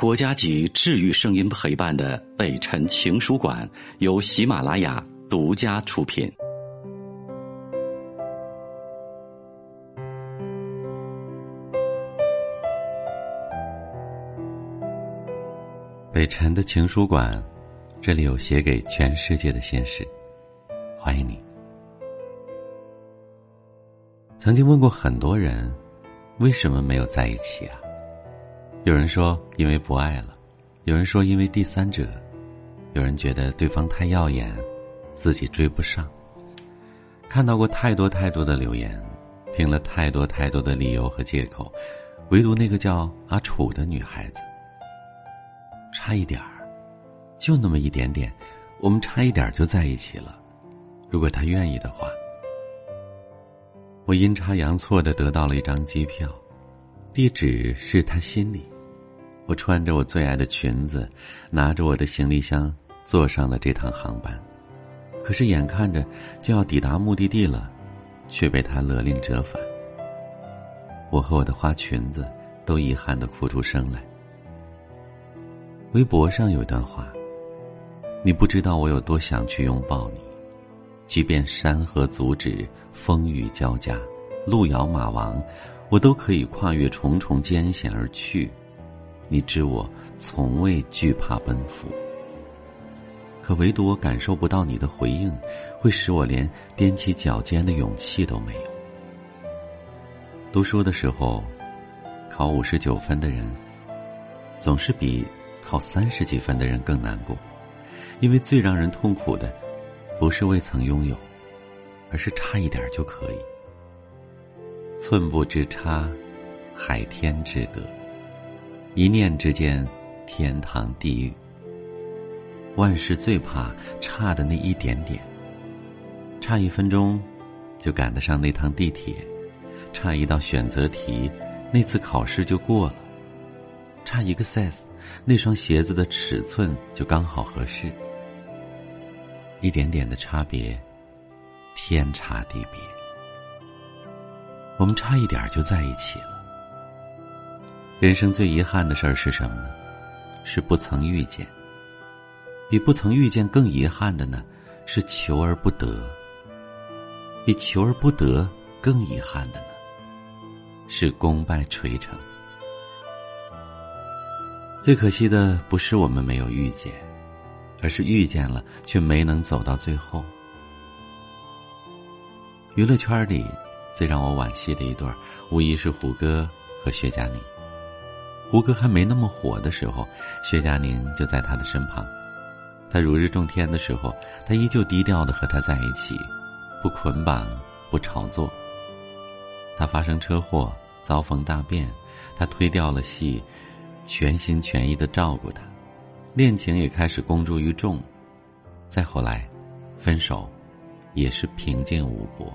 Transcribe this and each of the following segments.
国家级治愈声音陪伴的北辰情书馆由喜马拉雅独家出品。北辰的情书馆，这里有写给全世界的心事，欢迎你。曾经问过很多人，为什么没有在一起啊？有人说因为不爱了，有人说因为第三者，有人觉得对方太耀眼，自己追不上。看到过太多太多的留言，听了太多太多的理由和借口，唯独那个叫阿楚的女孩子，差一点儿，就那么一点点，我们差一点就在一起了。如果她愿意的话，我阴差阳错的得到了一张机票，地址是她心里。我穿着我最爱的裙子，拿着我的行李箱，坐上了这趟航班。可是眼看着就要抵达目的地了，却被他勒令折返。我和我的花裙子都遗憾的哭出声来。微博上有一段话：“你不知道我有多想去拥抱你，即便山河阻止，风雨交加，路遥马亡，我都可以跨越重重艰险而去。”你知我从未惧怕奔赴，可唯独我感受不到你的回应，会使我连踮起脚尖的勇气都没有。读书的时候，考五十九分的人，总是比考三十几分的人更难过，因为最让人痛苦的，不是未曾拥有，而是差一点就可以。寸步之差，海天之隔。一念之间，天堂地狱。万事最怕差的那一点点。差一分钟，就赶得上那趟地铁；差一道选择题，那次考试就过了；差一个 size，那双鞋子的尺寸就刚好合适。一点点的差别，天差地别。我们差一点就在一起了。人生最遗憾的事儿是什么呢？是不曾遇见。比不曾遇见更遗憾的呢，是求而不得。比求而不得更遗憾的呢，是功败垂成。最可惜的不是我们没有遇见，而是遇见了却没能走到最后。娱乐圈里最让我惋惜的一对，无疑是胡歌和薛佳凝。胡歌还没那么火的时候，薛佳凝就在他的身旁。他如日中天的时候，他依旧低调的和他在一起，不捆绑，不炒作。他发生车祸，遭逢大变，他推掉了戏，全心全意的照顾他，恋情也开始公诸于众。再后来，分手，也是平静无波。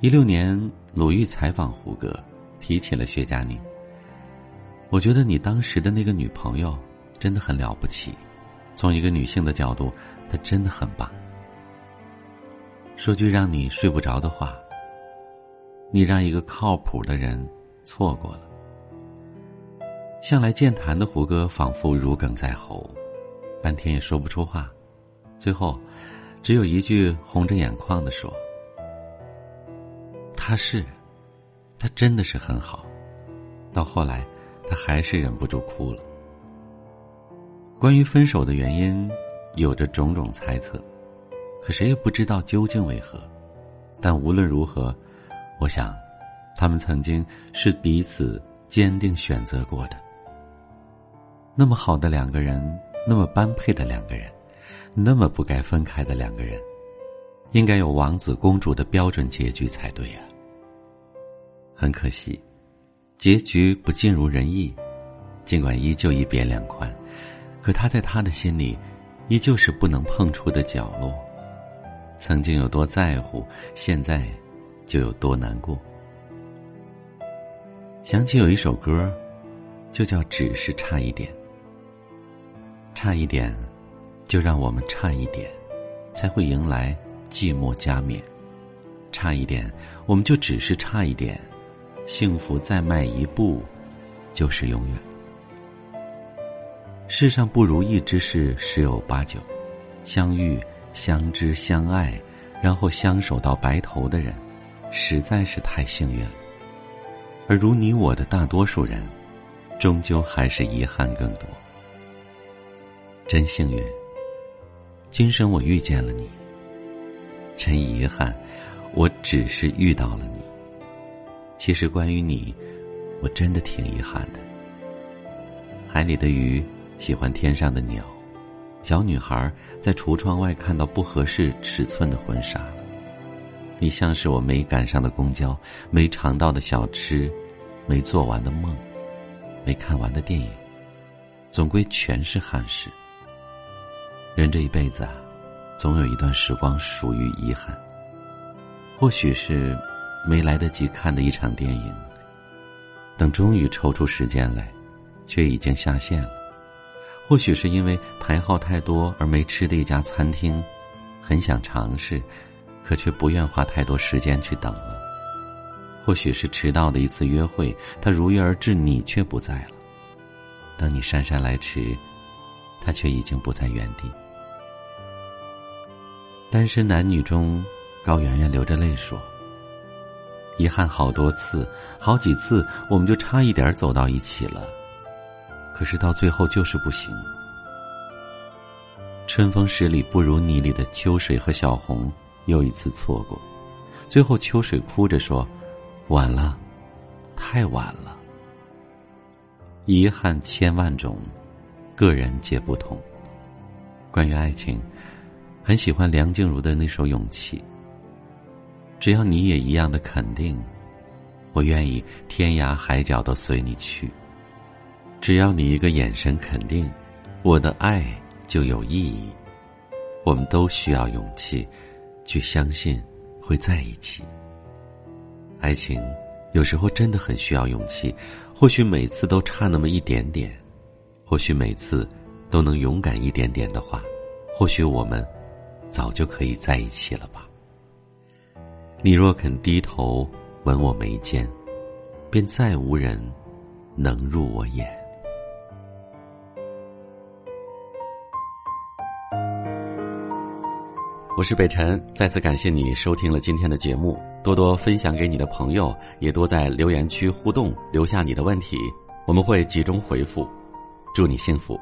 一六年，鲁豫采访胡歌。提起了薛佳凝，我觉得你当时的那个女朋友真的很了不起，从一个女性的角度，她真的很棒。说句让你睡不着的话，你让一个靠谱的人错过了。向来健谈的胡歌仿佛如鲠在喉，半天也说不出话，最后只有一句红着眼眶的说：“他是。”他真的是很好，到后来，他还是忍不住哭了。关于分手的原因，有着种种猜测，可谁也不知道究竟为何。但无论如何，我想，他们曾经是彼此坚定选择过的。那么好的两个人，那么般配的两个人，那么不该分开的两个人，应该有王子公主的标准结局才对呀。很可惜，结局不尽如人意。尽管依旧一别两宽，可他在他的心里，依旧是不能碰触的角落。曾经有多在乎，现在就有多难过。想起有一首歌，就叫《只是差一点》。差一点，就让我们差一点，才会迎来寂寞加冕。差一点，我们就只是差一点。幸福再迈一步，就是永远。世上不如意之事十有八九，相遇、相知、相爱，然后相守到白头的人，实在是太幸运了。而如你我的大多数人，终究还是遗憾更多。真幸运，今生我遇见了你。真遗憾，我只是遇到了你。其实关于你，我真的挺遗憾的。海里的鱼喜欢天上的鸟，小女孩在橱窗外看到不合适尺寸的婚纱。你像是我没赶上的公交，没尝到的小吃，没做完的梦，没看完的电影，总归全是憾事。人这一辈子啊。总有一段时光属于遗憾，或许是没来得及看的一场电影，等终于抽出时间来，却已经下线了；或许是因为排号太多而没吃的一家餐厅，很想尝试，可却不愿花太多时间去等了；或许是迟到的一次约会，他如约而至，你却不在了。当你姗姗来迟，他却已经不在原地。单身男女中，高圆圆流着泪说：“遗憾好多次，好几次，我们就差一点走到一起了，可是到最后就是不行。”春风十里不如你里的秋水和小红又一次错过，最后秋水哭着说：“晚了，太晚了。”遗憾千万种，个人皆不同。关于爱情。很喜欢梁静茹的那首《勇气》。只要你也一样的肯定，我愿意天涯海角都随你去。只要你一个眼神肯定，我的爱就有意义。我们都需要勇气，去相信会在一起。爱情有时候真的很需要勇气，或许每次都差那么一点点，或许每次都能勇敢一点点的话，或许我们。早就可以在一起了吧？你若肯低头吻我眉间，便再无人能入我眼。我是北辰，再次感谢你收听了今天的节目，多多分享给你的朋友，也多在留言区互动，留下你的问题，我们会集中回复。祝你幸福。